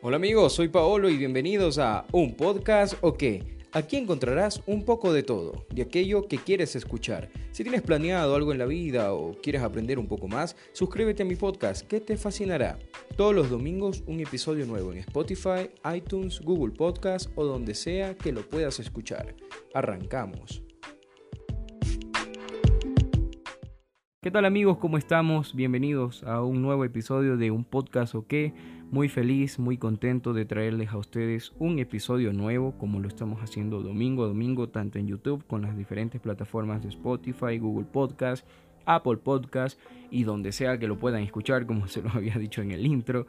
Hola amigos, soy Paolo y bienvenidos a Un Podcast o qué. Aquí encontrarás un poco de todo, de aquello que quieres escuchar. Si tienes planeado algo en la vida o quieres aprender un poco más, suscríbete a mi podcast que te fascinará. Todos los domingos un episodio nuevo en Spotify, iTunes, Google Podcast o donde sea que lo puedas escuchar. Arrancamos. ¿Qué tal amigos? ¿Cómo estamos? Bienvenidos a un nuevo episodio de Un Podcast o qué muy feliz, muy contento de traerles a ustedes un episodio nuevo como lo estamos haciendo domingo a domingo tanto en YouTube con las diferentes plataformas de Spotify, Google Podcast, Apple Podcast y donde sea que lo puedan escuchar como se lo había dicho en el intro.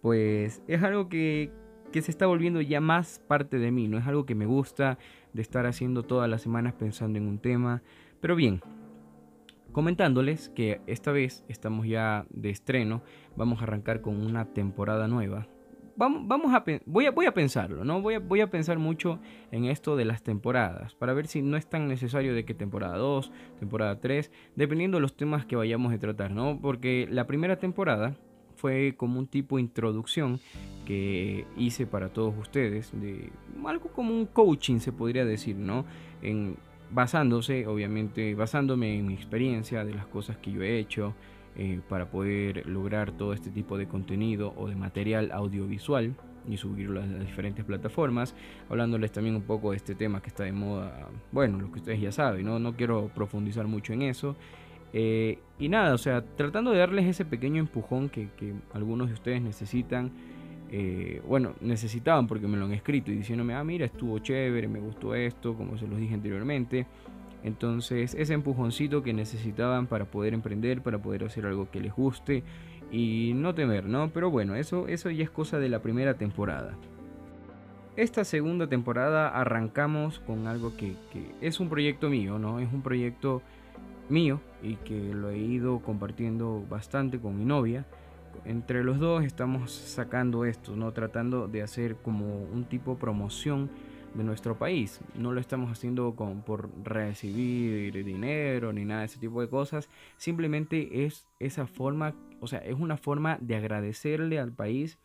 Pues es algo que, que se está volviendo ya más parte de mí, no es algo que me gusta de estar haciendo todas las semanas pensando en un tema. Pero bien, comentándoles que esta vez estamos ya de estreno, vamos a arrancar con una temporada nueva. Vamos, vamos a, voy, a, voy a pensarlo, ¿no? Voy a, voy a pensar mucho en esto de las temporadas, para ver si no es tan necesario de que temporada 2, temporada 3, dependiendo de los temas que vayamos a tratar, ¿no? Porque la primera temporada fue como un tipo de introducción que hice para todos ustedes, de algo como un coaching se podría decir, ¿no? En basándose, obviamente, basándome en mi experiencia de las cosas que yo he hecho eh, para poder lograr todo este tipo de contenido o de material audiovisual y subirlo a las diferentes plataformas, hablándoles también un poco de este tema que está de moda, bueno, lo que ustedes ya saben, no, no quiero profundizar mucho en eso. Eh, y nada, o sea, tratando de darles ese pequeño empujón que, que algunos de ustedes necesitan eh, bueno, necesitaban porque me lo han escrito y diciéndome, ah, mira, estuvo chévere, me gustó esto, como se los dije anteriormente. Entonces, ese empujoncito que necesitaban para poder emprender, para poder hacer algo que les guste y no temer, ¿no? Pero bueno, eso, eso ya es cosa de la primera temporada. Esta segunda temporada arrancamos con algo que, que es un proyecto mío, ¿no? Es un proyecto mío y que lo he ido compartiendo bastante con mi novia entre los dos estamos sacando esto, ¿no? Tratando de hacer como un tipo de promoción de nuestro país. No lo estamos haciendo con, por recibir dinero ni nada de ese tipo de cosas. Simplemente es esa forma, o sea, es una forma de agradecerle al país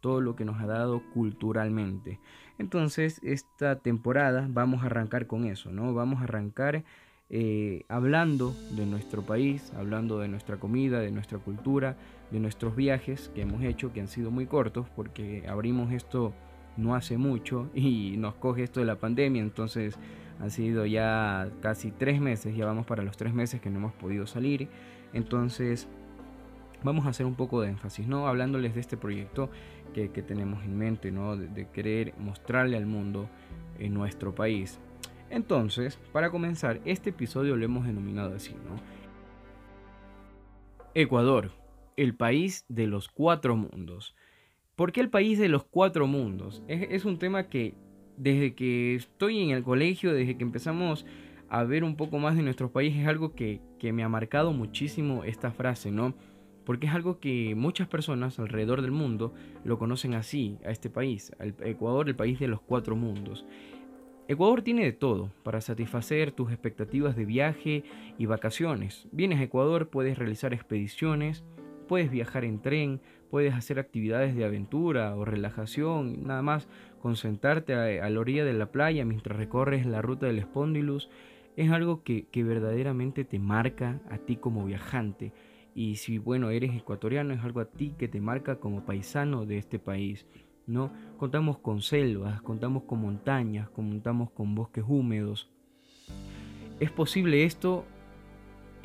todo lo que nos ha dado culturalmente. Entonces, esta temporada vamos a arrancar con eso, ¿no? Vamos a arrancar eh, hablando de nuestro país, hablando de nuestra comida, de nuestra cultura, de nuestros viajes que hemos hecho, que han sido muy cortos, porque abrimos esto no hace mucho y nos coge esto de la pandemia, entonces han sido ya casi tres meses, ya vamos para los tres meses que no hemos podido salir, entonces vamos a hacer un poco de énfasis, ¿no? Hablándoles de este proyecto que, tenemos en mente, ¿no? De, querer mostrarle al mundo en nuestro país entonces, para comenzar, este episodio lo hemos denominado así, ¿no? Ecuador, el país de los cuatro mundos. ¿Por qué el país de los cuatro mundos? Es, un tema que desde que estoy en el colegio, desde que empezamos a ver un poco más de nuestro país, es algo que, que me ha marcado muchísimo esta frase, ¿no? Porque es algo que muchas personas alrededor del mundo lo conocen así, a este país, Ecuador, el país de los cuatro mundos. Ecuador tiene de todo para satisfacer tus expectativas de viaje y vacaciones. Vienes a Ecuador, puedes realizar expediciones, puedes viajar en tren, puedes hacer actividades de aventura o relajación, nada más concentrarte a, la orilla de la playa mientras recorres la ruta del Spondylus. Es algo que, que verdaderamente te marca a ti como viajante. Y si bueno, eres ecuatoriano, es algo a ti que te marca como paisano de este país. ¿no? Contamos con selvas, contamos con montañas, contamos con bosques húmedos. Es posible esto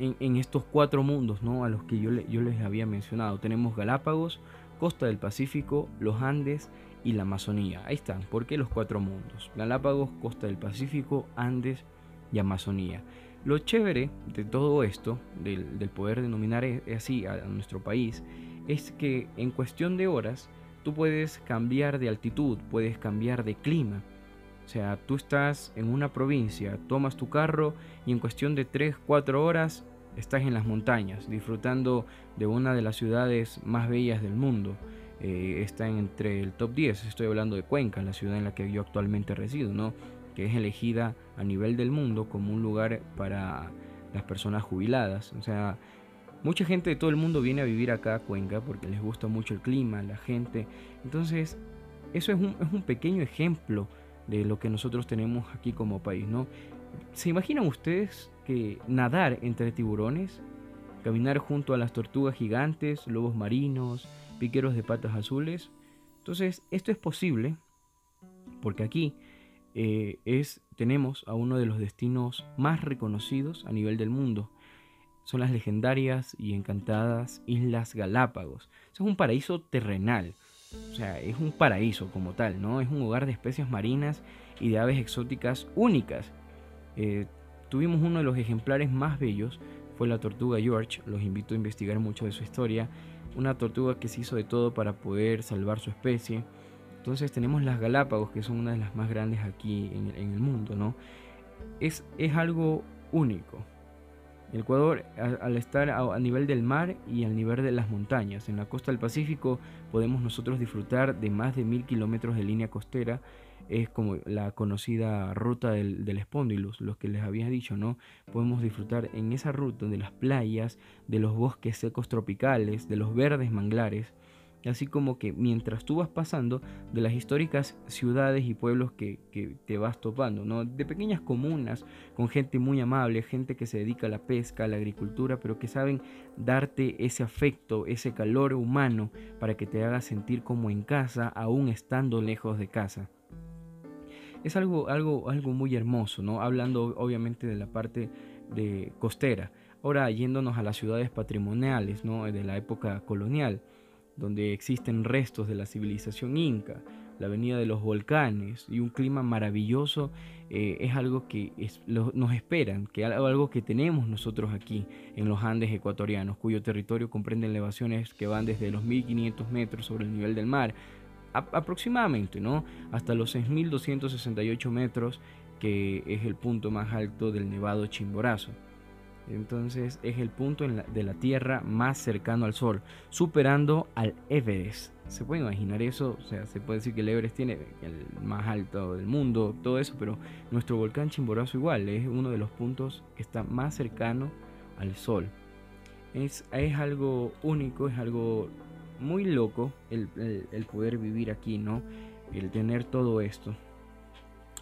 en, estos cuatro mundos, ¿no? A los que yo, yo les había mencionado. Tenemos Galápagos, Costa del Pacífico, los Andes y la Amazonía. Ahí están, ¿por qué los cuatro mundos? Galápagos, Costa del Pacífico, Andes y Amazonía. Lo chévere de todo esto, del, poder denominar e, así a nuestro país, es que en cuestión de horas tú puedes cambiar de altitud, puedes cambiar de clima. O sea, tú estás en una provincia, tomas tu carro y en cuestión de 3-4 horas estás en las montañas, disfrutando de una de las ciudades más bellas del mundo. Eh, está entre el top 10, estoy hablando de Cuenca, la ciudad en la que yo actualmente resido, ¿no? que es elegida a nivel del mundo como un lugar para las personas jubiladas. O sea, Mucha gente de todo el mundo viene a vivir acá a Cuenca porque les gusta mucho el clima, la gente. Entonces, eso es un, es un pequeño ejemplo de lo que nosotros tenemos aquí como país, ¿no? ¿Se imaginan ustedes que nadar entre tiburones, caminar junto a las tortugas gigantes, lobos marinos, piqueros de patas azules? Entonces, esto es posible porque aquí eh, es, tenemos a uno de los destinos más reconocidos a nivel del mundo. Son las legendarias y encantadas Islas Galápagos. Es un paraíso terrenal. O sea, es un paraíso como tal, ¿no? Es un hogar de especies marinas y de aves exóticas únicas. Eh, tuvimos uno de los ejemplares más bellos, fue la tortuga George. Los invito a investigar mucho de su historia. Una tortuga que se hizo de todo para poder salvar su especie. Entonces tenemos las Galápagos, que son una de las más grandes aquí en, el mundo, ¿no? Es, es algo único. El Ecuador, al estar a, nivel del mar y al nivel de las montañas, en la costa del Pacífico podemos nosotros disfrutar de más de mil kilómetros de línea costera. Es como la conocida ruta del, del los que les había dicho, ¿no? Podemos disfrutar en esa ruta de las playas, de los bosques secos tropicales, de los verdes manglares así como que mientras tú vas pasando de las históricas ciudades y pueblos que, te vas topando, ¿no? de pequeñas comunas con gente muy amable, gente que se dedica a la pesca, a la agricultura, pero que saben darte ese afecto, ese calor humano para que te haga sentir como en casa, aún estando lejos de casa. Es algo, algo, algo muy hermoso, ¿no? Hablando obviamente de la parte de costera. Ahora yéndonos a las ciudades patrimoniales, ¿no? De la época colonial donde existen restos de la civilización inca, la avenida de los volcanes y un clima maravilloso eh, es algo que nos esperan, que algo que tenemos nosotros aquí en los Andes ecuatorianos, cuyo territorio comprende elevaciones que van desde los 1500 metros sobre el nivel del mar aproximadamente, ¿no? Hasta los 6268 metros, que es el punto más alto del Nevado Chimborazo. Entonces es el punto de la Tierra más cercano al Sol, superando al Everest. ¿Se puede imaginar eso? O sea, se puede decir que el Everest tiene el más alto del mundo, todo eso, pero nuestro volcán Chimborazo igual, es uno de los puntos que está más cercano al Sol. Es, es algo único, es algo muy loco el, el poder vivir aquí, ¿no? El tener todo esto.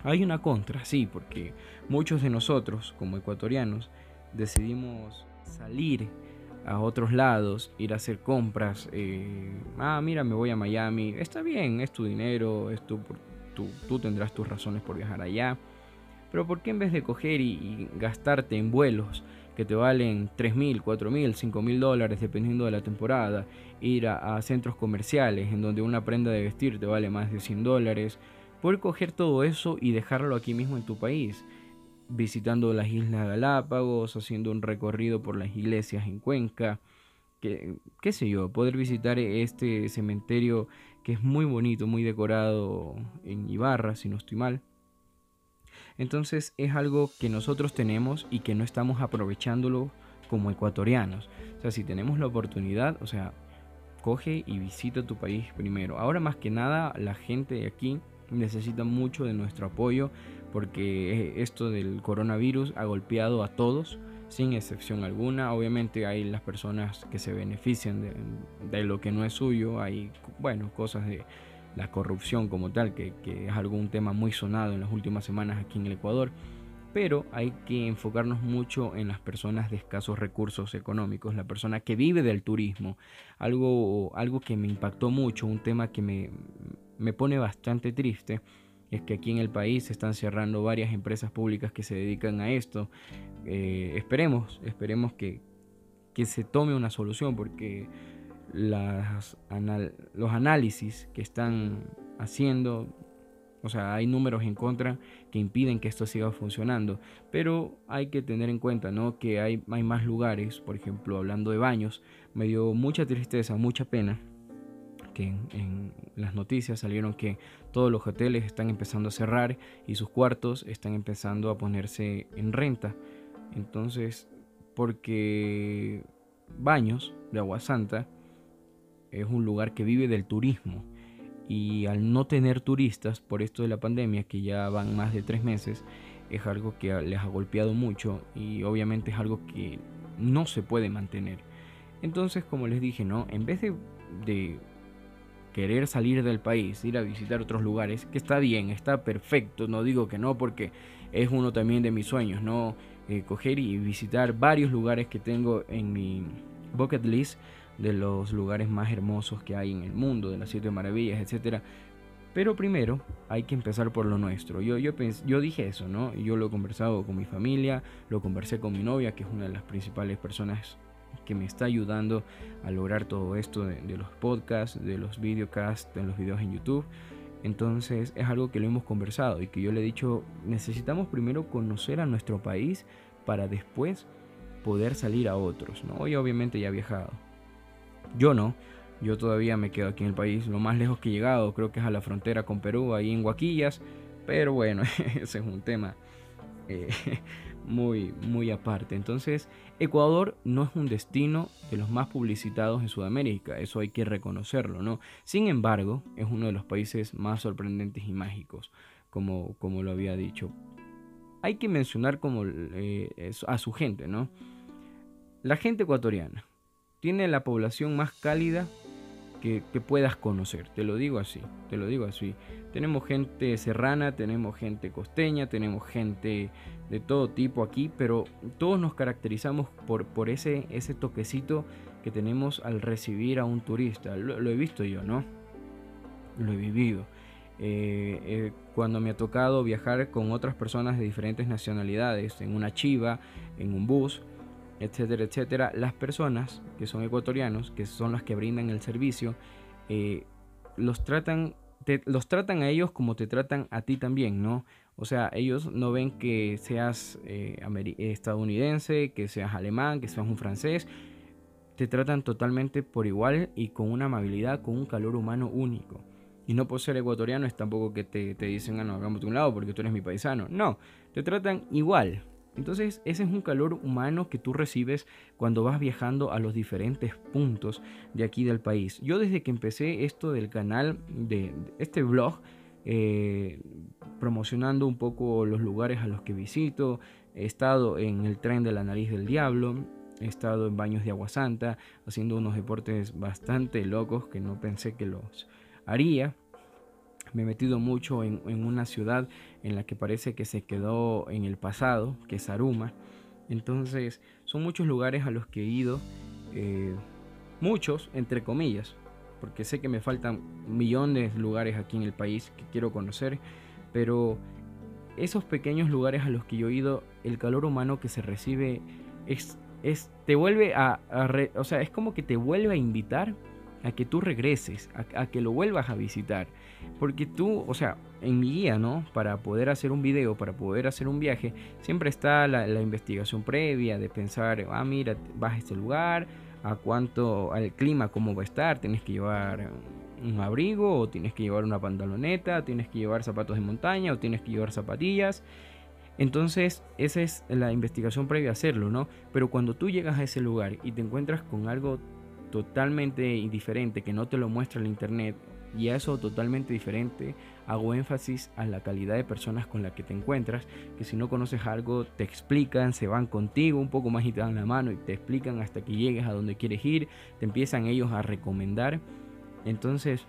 Hay una contra, sí, porque muchos de nosotros, como ecuatorianos, decidimos salir a otros lados, ir a hacer compras. Eh, ah, mira, me voy a Miami. Está bien, es tu dinero, es tu, tú tendrás tus razones por viajar allá. Pero ¿por qué en vez de coger y, gastarte en vuelos que te valen 3 mil, 4 mil, 5 mil dólares dependiendo de la temporada, ir a, a, centros comerciales en donde una prenda de vestir te vale más de 100 dólares, poder coger todo eso y dejarlo aquí mismo en tu país? visitando las Islas Galápagos, haciendo un recorrido por las iglesias en Cuenca, que, qué sé yo, poder visitar este cementerio que es muy bonito, muy decorado en Ibarra, si no estoy mal. Entonces es algo que nosotros tenemos y que no estamos aprovechándolo como ecuatorianos. O sea, si tenemos la oportunidad, o sea, coge y visita tu país primero. Ahora más que nada, la gente de aquí necesita mucho de nuestro apoyo porque esto del coronavirus ha golpeado a todos sin excepción alguna. Obviamente hay las personas que se benefician de, lo que no es suyo, hay bueno, cosas de la corrupción como tal, que, que es algún tema muy sonado en las últimas semanas aquí en el Ecuador pero hay que enfocarnos mucho en las personas de escasos recursos económicos, la persona que vive del turismo. Algo, algo que me impactó mucho, un tema que me, me pone bastante triste es que aquí en el país se están cerrando varias empresas públicas que se dedican a esto. Eh, esperemos, esperemos que, se tome una solución porque las los análisis que están haciendo, o sea, hay números en contra que impiden que esto siga funcionando, pero hay que tener en cuenta ¿no? que hay, hay más lugares, por ejemplo, hablando de baños, me dio mucha tristeza, mucha pena que en, las noticias salieron que todos los hoteles están empezando a cerrar y sus cuartos están empezando a ponerse en renta. Entonces, porque Baños de Agua Santa es un lugar que vive del turismo y al no tener turistas por esto de la pandemia, que ya van más de tres meses, es algo que les ha golpeado mucho y obviamente es algo que no se puede mantener. Entonces, como les dije, ¿no? En vez de, de querer salir del país, ir a visitar otros lugares, que está bien, está perfecto, no digo que no, porque es uno también de mis sueños, ¿no? Eh, coger y visitar varios lugares que tengo en mi bucket list de los lugares más hermosos que hay en el mundo, de las siete maravillas, etcétera. Pero primero hay que empezar por lo nuestro. Yo, yo, dije eso, ¿no? Yo lo he conversado con mi familia, lo conversé con mi novia, que es una de las principales personas que me está ayudando a lograr todo esto de, los podcasts, de los videocasts, de los videos en YouTube. Entonces es algo que lo hemos conversado y que yo le he dicho, necesitamos primero conocer a nuestro país para después poder salir a otros, ¿no? Y obviamente ya he viajado. Yo no, yo todavía me quedo aquí en el país, lo más lejos que he llegado creo que es a la frontera con Perú, ahí en Huaquillas, pero bueno, ese es un tema eh, muy, muy aparte. Entonces, Ecuador no es un destino de los más publicitados en Sudamérica, eso hay que reconocerlo, ¿no? Sin embargo, es uno de los países más sorprendentes y mágicos, como, como lo había dicho. Hay que mencionar como eh, a su gente, ¿no? La gente ecuatoriana tiene la población más cálida que, puedas conocer. Te lo digo así, te lo digo así. Tenemos gente serrana, tenemos gente costeña, tenemos gente de todo tipo aquí, pero todos nos caracterizamos por, ese toquecito que tenemos al recibir a un turista. Lo, he visto yo, ¿no? Lo he vivido. Eh, eh, cuando me ha tocado viajar con otras personas de diferentes nacionalidades, en una chiva, en un bus, etcétera, etcétera, las personas que son ecuatorianos, que son las que brindan el servicio, eh, los tratan los tratan a ellos como te tratan a ti también, ¿no? O sea, ellos no ven que seas eh, estadounidense, que seas alemán, que seas un francés. Te tratan totalmente por igual y con una amabilidad, con un calor humano único. Y no por ser ecuatoriano es tampoco que te, te dicen, ah, no, hagamos de un lado porque tú eres mi paisano. No, te tratan igual, entonces ese es un calor humano que tú recibes cuando vas viajando a los diferentes puntos de aquí del país. Yo desde que empecé esto del canal, de, este blog, eh, promocionando un poco los lugares a los que visito, he estado en el tren de la nariz del diablo, he estado en baños de agua santa, haciendo unos deportes bastante locos que no pensé que los haría. Me he metido mucho en, una ciudad en la que parece que se quedó en el pasado, que es Aruma. Entonces, son muchos lugares a los que he ido, eh, muchos, entre comillas, porque sé que me faltan millones de lugares aquí en el país que quiero conocer, pero esos pequeños lugares a los que yo he ido, el calor humano que se recibe es, te vuelve a, o sea, es como que te vuelve a invitar a que tú regreses, a, que lo vuelvas a visitar. Porque tú, o sea, en mi guía, ¿no? Para poder hacer un video, para poder hacer un viaje, siempre está la, investigación previa de pensar, ah, mira, vas a este lugar, a cuánto, al clima, cómo va a estar, tienes que llevar un abrigo, o tienes que llevar una pantaloneta, tienes que llevar zapatos de montaña, o tienes que llevar zapatillas. Entonces, esa es la investigación previa a hacerlo, ¿no? Pero cuando tú llegas a ese lugar y te encuentras con algo totalmente diferente que no te lo muestra el internet y a eso totalmente diferente hago énfasis a la calidad de personas con las que te encuentras que si no conoces algo te explican se van contigo un poco más y te dan la mano y te explican hasta que llegues a donde quieres ir te empiezan ellos a recomendar. Entonces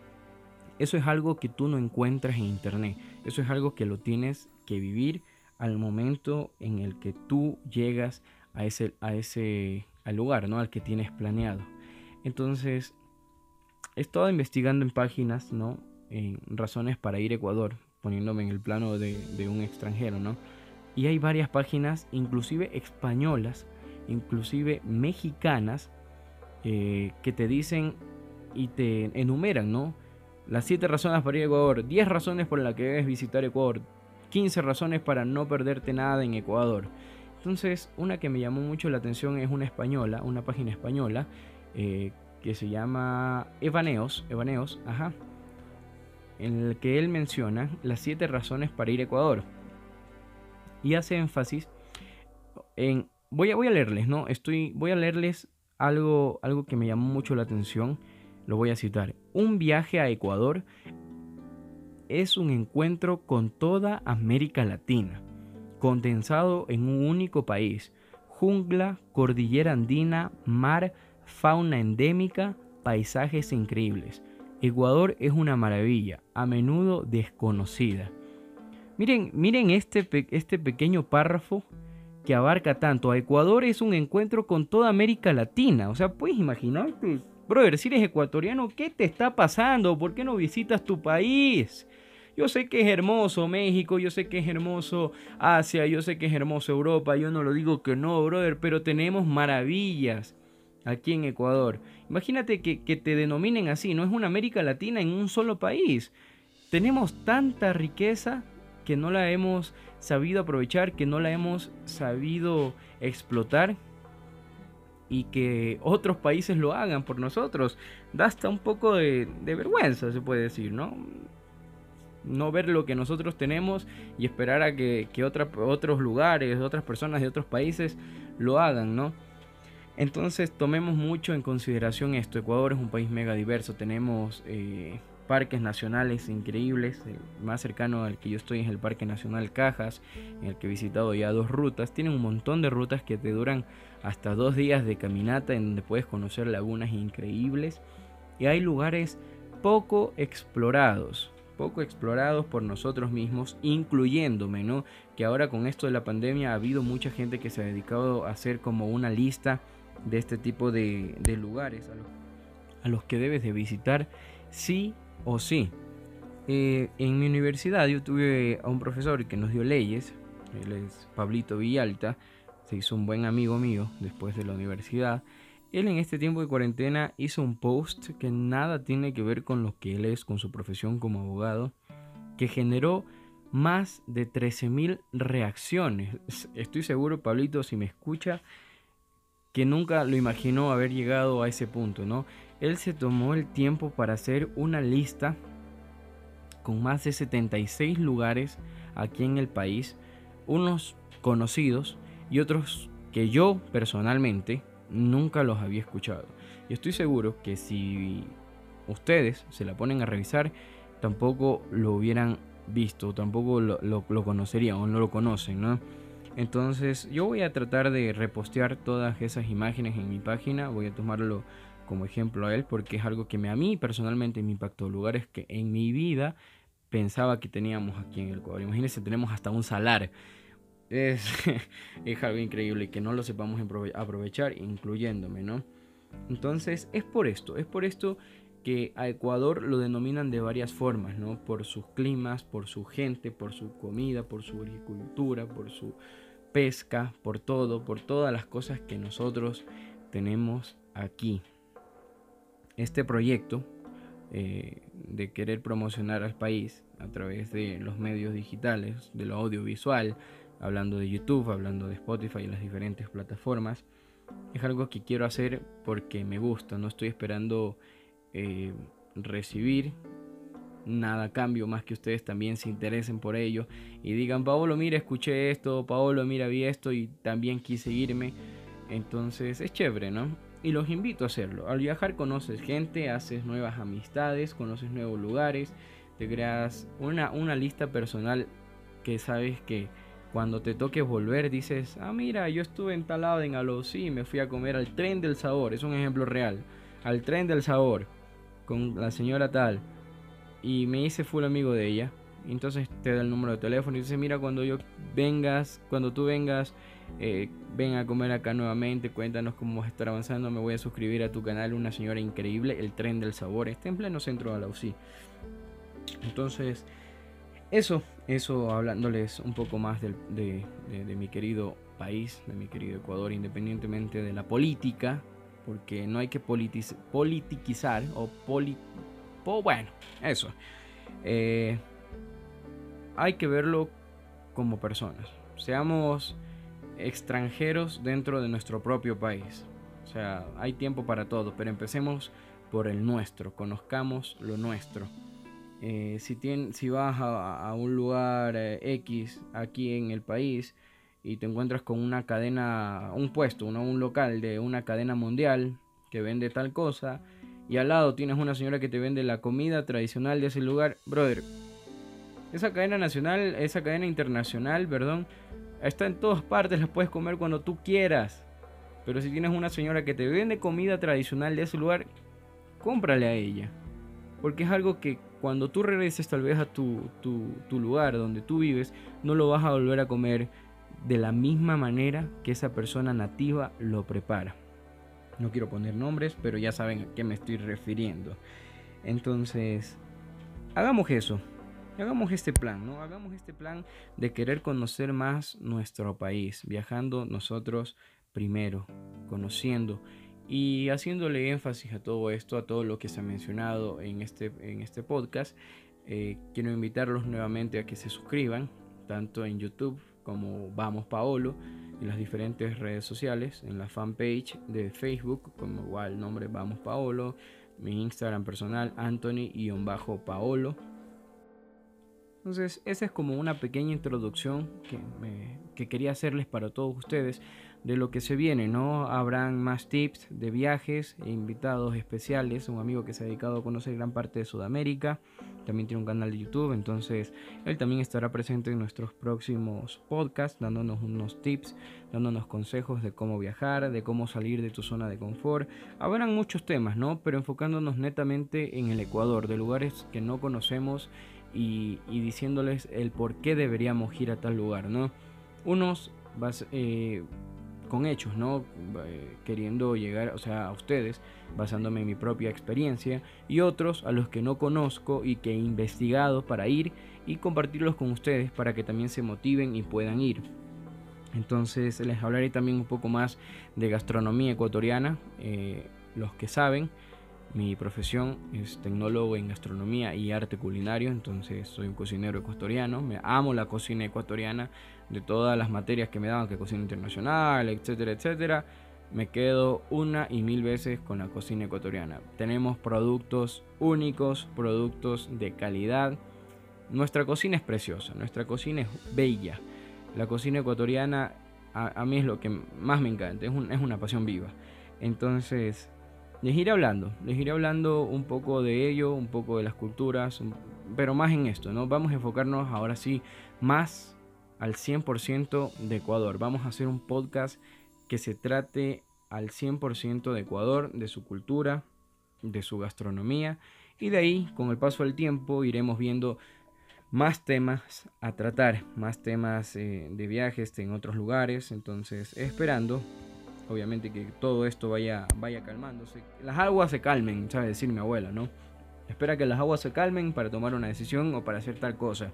eso es algo que tú no encuentras en internet eso es algo que lo tienes que vivir al momento en el que tú llegas a ese a ese al lugar no al que tienes planeado. Entonces, he estado investigando en páginas, ¿no? En razones para ir a Ecuador, poniéndome en el plano de, un extranjero, ¿no? Y hay varias páginas, inclusive españolas, inclusive mexicanas, eh, que te dicen y te enumeran, ¿no? Las 7 razones para ir a Ecuador, 10 razones por las que debes visitar Ecuador, 15 razones para no perderte nada en Ecuador. Entonces, una que me llamó mucho la atención es una española, una página española, eh, que se llama Evaneos, Evaneos, ajá, en el que él menciona las siete razones para ir a Ecuador. Y hace énfasis en... Voy a, voy a leerles, ¿no? Estoy, voy a leerles algo, algo que me llamó mucho la atención. Lo voy a citar. Un viaje a Ecuador es un encuentro con toda América Latina, condensado en un único país. Jungla, cordillera andina, mar, fauna endémica, paisajes increíbles. Ecuador es una maravilla, a menudo desconocida. Miren, miren este, este pequeño párrafo que abarca tanto. A Ecuador es un encuentro con toda América Latina. O sea, puedes imaginarte, brother, si eres ecuatoriano, ¿qué te está pasando? ¿Por qué no visitas tu país? Yo sé que es hermoso México, yo sé que es hermoso Asia, yo sé que es hermoso Europa, yo no lo digo que no, brother, pero tenemos maravillas aquí en Ecuador. Imagínate que, te denominen así, no es una América Latina en un solo país. Tenemos tanta riqueza que no la hemos sabido aprovechar, que no la hemos sabido explotar y que otros países lo hagan por nosotros. Da hasta un poco de, vergüenza, se puede decir, ¿no? No ver lo que nosotros tenemos y esperar a que, otros lugares, otras personas de otros países lo hagan, ¿no? Entonces tomemos mucho en consideración esto. Ecuador es un país mega diverso. Tenemos eh, parques nacionales increíbles. El más cercano al que yo estoy es el Parque Nacional Cajas, en el que he visitado ya dos rutas. Tienen un montón de rutas que te duran hasta dos días de caminata en donde puedes conocer lagunas increíbles. Y hay lugares poco explorados poco explorados por nosotros mismos, incluyéndome, ¿no? Que ahora con esto de la pandemia ha habido mucha gente que se ha dedicado a hacer como una lista de este tipo de, lugares a los, que debes de visitar sí o sí. Eh, en mi universidad yo tuve a un profesor que nos dio leyes, él es Pablito Villalta, se hizo un buen amigo mío después de la universidad. Él en este tiempo de cuarentena hizo un post que nada tiene que ver con lo que él es, con su profesión como abogado, que generó más de 13.000 reacciones. Estoy seguro, Pablito, si me escucha, que nunca lo imaginó haber llegado a ese punto, ¿no? Él se tomó el tiempo para hacer una lista con más de 76 lugares aquí en el país, unos conocidos y otros que yo personalmente nunca los había escuchado. Y estoy seguro que si ustedes se la ponen a revisar, tampoco lo hubieran visto, tampoco lo, conocerían o no lo conocen, ¿no? Entonces yo voy a tratar de repostear todas esas imágenes en mi página, voy a tomarlo como ejemplo a él porque es algo que me, a mí personalmente me impactó, lugares que en mi vida pensaba que teníamos aquí en el Ecuador. Imagínense, tenemos hasta un salar. Es, es algo increíble que no lo sepamos aprovechar, incluyéndome, ¿no? Entonces es por esto, es por esto que a Ecuador lo denominan de varias formas, ¿no? Por sus climas, por su gente, por su comida, por su agricultura, por su pesca, por todo, por todas las cosas que nosotros tenemos aquí. Este proyecto eh, de querer promocionar al país a través de los medios digitales, de lo audiovisual, hablando de YouTube, hablando de Spotify y las diferentes plataformas, es algo que quiero hacer porque me gusta, no estoy esperando eh, recibir nada cambio más que ustedes también se interesen por ello y digan Paolo mira escuché esto Paolo mira vi esto y también quise irme entonces es chévere no y los invito a hacerlo. Al viajar conoces gente haces nuevas amistades conoces nuevos lugares te creas una, una lista personal que sabes que cuando te toques volver dices ah mira yo estuve en tal lado en Alosí me fui a comer al tren del sabor es un ejemplo real al tren del sabor con la señora tal y me hice full amigo de ella. Entonces te da el número de teléfono y dice, mira, cuando yo vengas, cuando tú vengas, eh, ven a comer acá nuevamente, cuéntanos cómo vas a estar avanzando, me voy a suscribir a tu canal, una señora increíble, el tren del sabor, está en pleno centro de la UCI. Entonces, eso, eso hablándoles un poco más de, de, mi querido país, de mi querido Ecuador, independientemente de la política, porque no hay que politiquizar o poli, bueno, eso. Eh, hay que verlo como personas. Seamos extranjeros dentro de nuestro propio país. O sea, hay tiempo para todo, pero empecemos por el nuestro, conozcamos lo nuestro. Eh, si, si vas a, un lugar eh, X aquí en el país, y te encuentras con una cadena, un puesto, un local de una cadena mundial que vende tal cosa y al lado tienes una señora que te vende la comida tradicional de ese lugar, brother, esa cadena nacional, esa cadena internacional, perdón, está en todas partes, la puedes comer cuando tú quieras. Pero si tienes una señora que te vende comida tradicional de ese lugar, cómprale a ella. Porque es algo que cuando tú regreses tal vez a tu, tu, lugar donde tú vives, no lo vas a volver a comer de la misma manera que esa persona nativa lo prepara. No quiero poner nombres, pero ya saben a qué me estoy refiriendo. Entonces, hagamos eso. Hagamos este plan, ¿no? Hagamos este plan de querer conocer más nuestro país, viajando nosotros primero, conociendo y haciéndole énfasis a todo esto, a todo lo que se ha mencionado en este, en este podcast. Eh, quiero invitarlos nuevamente a que se suscriban, tanto en YouTube como Vamos Paolo, en las diferentes redes sociales, en la fanpage de Facebook, como igual nombre Vamos Paolo, mi Instagram personal, Anthony-Paolo. Entonces, esa es como una pequeña introducción que, que quería hacerles para todos ustedes de lo que se viene, ¿no? Habrán más tips de viajes e invitados especiales. Un amigo que se ha dedicado a conocer gran parte de Sudamérica. También tiene un canal de YouTube, entonces él también estará presente en nuestros próximos podcasts, dándonos unos tips, dándonos consejos de cómo viajar, de cómo salir de tu zona de confort. Habrán muchos temas, ¿no? Pero enfocándonos netamente en el Ecuador, de lugares que no conocemos y, diciéndoles el por qué deberíamos ir a tal lugar, ¿no? Unos eh, con hechos, ¿no? Eh, queriendo llegar, o sea, a ustedes, basándome en mi propia experiencia, y otros a los que no conozco y que he investigado para ir y compartirlos con ustedes para que también se motiven y puedan ir. Entonces les hablaré también un poco más de gastronomía ecuatoriana, eh, los que saben. Mi profesión es tecnólogo en gastronomía y arte culinario, entonces soy un cocinero ecuatoriano, me amo la cocina ecuatoriana, de todas las materias que me daban, que cocina internacional, etcétera, etcétera, me quedo una y mil veces con la cocina ecuatoriana. Tenemos productos únicos, productos de calidad. Nuestra cocina es preciosa, nuestra cocina es bella. La cocina ecuatoriana a, mí es lo que más me encanta, es, es una pasión viva. Entonces, les iré hablando, les iré hablando un poco de ello, un poco de las culturas, pero más en esto, ¿no? Vamos a enfocarnos ahora sí más al 100% de Ecuador. Vamos a hacer un podcast que se trate al 100% de Ecuador, de su cultura, de su gastronomía y de ahí, con el paso del tiempo, iremos viendo más temas a tratar, más temas eh, de viajes en otros lugares, entonces esperando obviamente que todo esto vaya, vaya calmándose. Las aguas se calmen, sabe decir mi abuela, ¿no? Espera que las aguas se calmen para tomar una decisión o para hacer tal cosa.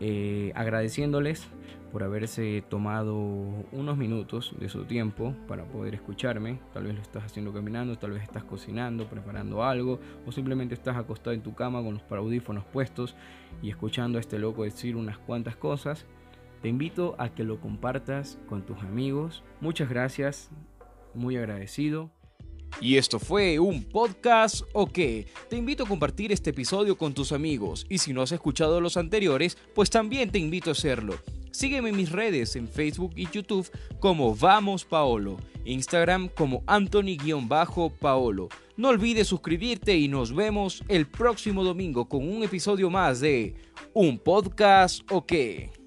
Eh, agradeciéndoles por haberse tomado unos minutos de su tiempo para poder escucharme. Tal vez lo estás haciendo caminando, tal vez estás cocinando, preparando algo, o simplemente estás acostado en tu cama con los audífonos puestos y escuchando a este loco decir unas cuantas cosas. Te invito a que lo compartas con tus amigos. Muchas gracias, muy agradecido. Y esto fue un podcast o qué. Te invito a compartir este episodio con tus amigos y si no has escuchado los anteriores, pues también te invito a hacerlo. Sígueme en mis redes en Facebook y YouTube como Vamos Paolo, Instagram como Anthony-Paolo. No olvides suscribirte y nos vemos el próximo domingo con un episodio más de Un podcast o qué.